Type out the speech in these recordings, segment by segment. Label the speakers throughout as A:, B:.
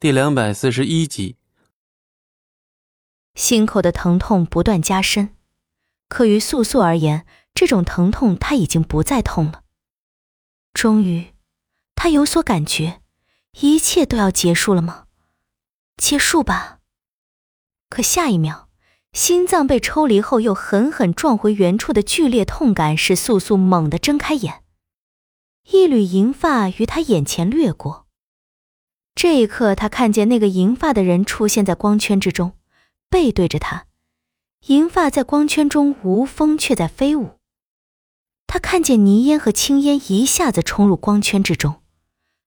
A: 第两百四十一集，
B: 心口的疼痛不断加深，可于素素而言，这种疼痛她已经不再痛了。终于，他有所感觉，一切都要结束了吗？结束吧。可下一秒，心脏被抽离后又狠狠撞回原处的剧烈痛感，使素素猛地睁开眼，一缕银发于他眼前掠过。这一刻，他看见那个银发的人出现在光圈之中，背对着他，银发在光圈中无风，却在飞舞。他看见泥烟和青烟一下子冲入光圈之中，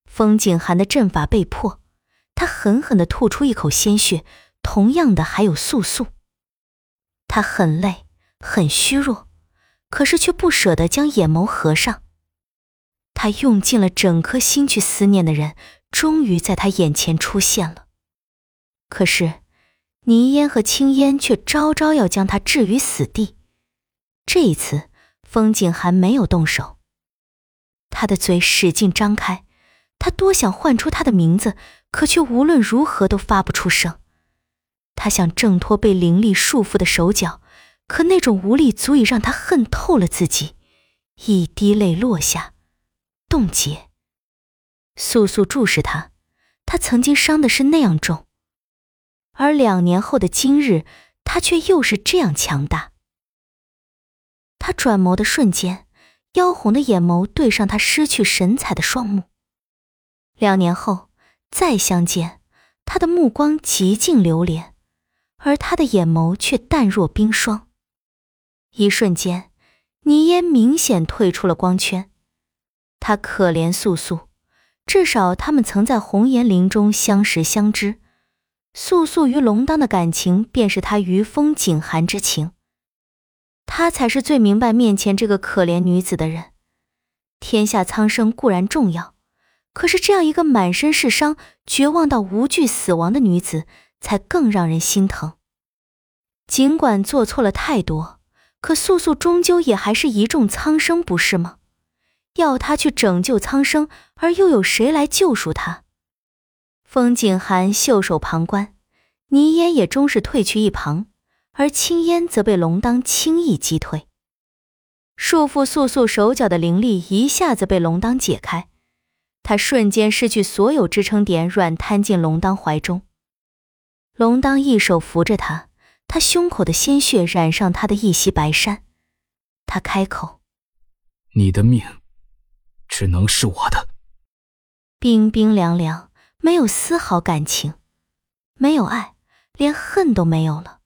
B: 风景寒的阵法被破，他狠狠地吐出一口鲜血。同样的还有素素，他很累，很虚弱，可是却不舍得将眼眸合上。他用尽了整颗心去思念的人。终于在他眼前出现了，可是泥烟和青烟却招招要将他置于死地。这一次，风景寒没有动手，他的嘴使劲张开，他多想唤出他的名字，可却无论如何都发不出声。他想挣脱被灵力束缚的手脚，可那种无力足以让他恨透了自己。一滴泪落下，冻结。素素注视他，他曾经伤的是那样重，而两年后的今日，他却又是这样强大。他转眸的瞬间，妖红的眼眸对上他失去神采的双目。两年后再相见，他的目光极尽流连，而他的眼眸却淡若冰霜。一瞬间，倪烟明显退出了光圈，他可怜素素。至少他们曾在红颜林中相识相知，素素与龙当的感情便是他于风景寒之情。他才是最明白面前这个可怜女子的人。天下苍生固然重要，可是这样一个满身是伤、绝望到无惧死亡的女子，才更让人心疼。尽管做错了太多，可素素终究也还是一众苍生，不是吗？要他去拯救苍生，而又有谁来救赎他？风景寒袖手旁观，倪烟也终是退去一旁，而青烟则被龙当轻易击退。束缚素素手脚的灵力一下子被龙当解开，他瞬间失去所有支撑点，软瘫进龙当怀中。龙当一手扶着他，他胸口的鲜血染上他的一袭白衫，他开口：“
C: 你的命。”只能是我的。
B: 冰冰凉凉，没有丝毫感情，没有爱，连恨都没有了。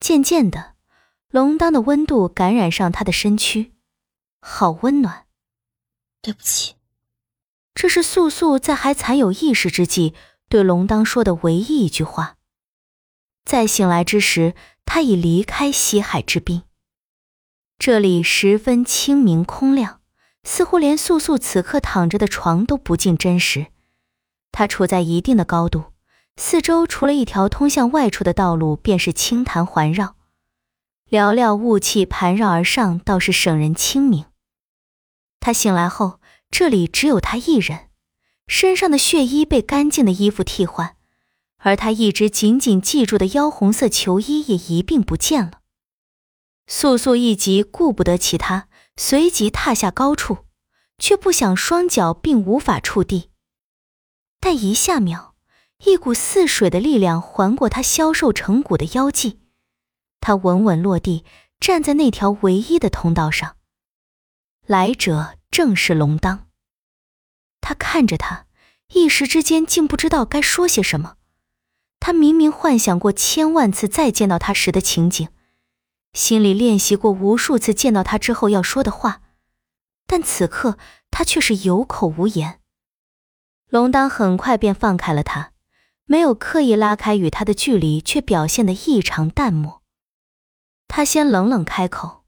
B: 渐渐的，龙当的温度感染上他的身躯，好温暖。
D: 对不起，
B: 这是素素在还残有意识之际对龙当说的唯一一句话。在醒来之时，他已离开西海之滨。这里十分清明空亮。似乎连素素此刻躺着的床都不尽真实，她处在一定的高度，四周除了一条通向外处的道路，便是青潭环绕，寥寥雾气盘绕而上，倒是省人清明。他醒来后，这里只有他一人，身上的血衣被干净的衣服替换，而他一直紧紧系住的妖红色球衣也一并不见了。素素一急，顾不得其他。随即踏下高处，却不想双脚并无法触地。但一下秒，一股似水的力量环过他消瘦成骨的腰际，他稳稳落地，站在那条唯一的通道上。来者正是龙当。他看着他，一时之间竟不知道该说些什么。他明明幻想过千万次再见到他时的情景。心里练习过无数次见到他之后要说的话，但此刻他却是有口无言。龙当很快便放开了他，没有刻意拉开与他的距离，却表现得异常淡漠。他先冷冷开口：“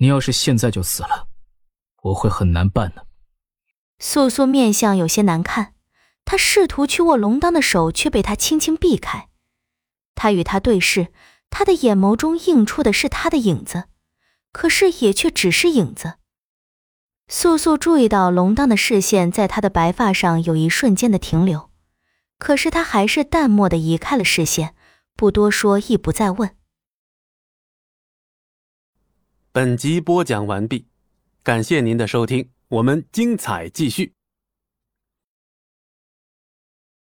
C: 你要是现在就死了，我会很难办的。”
B: 素素面相有些难看，他试图去握龙当的手，却被他轻轻避开。他与他对视。他的眼眸中映出的是他的影子可是也却只是影子。素素注意到龙当的视线在他的白发上有一瞬间的停留可是他还是淡漠的移开了视线不多说亦不再问。
A: 本集播讲完毕感谢您的收听我们精彩继续。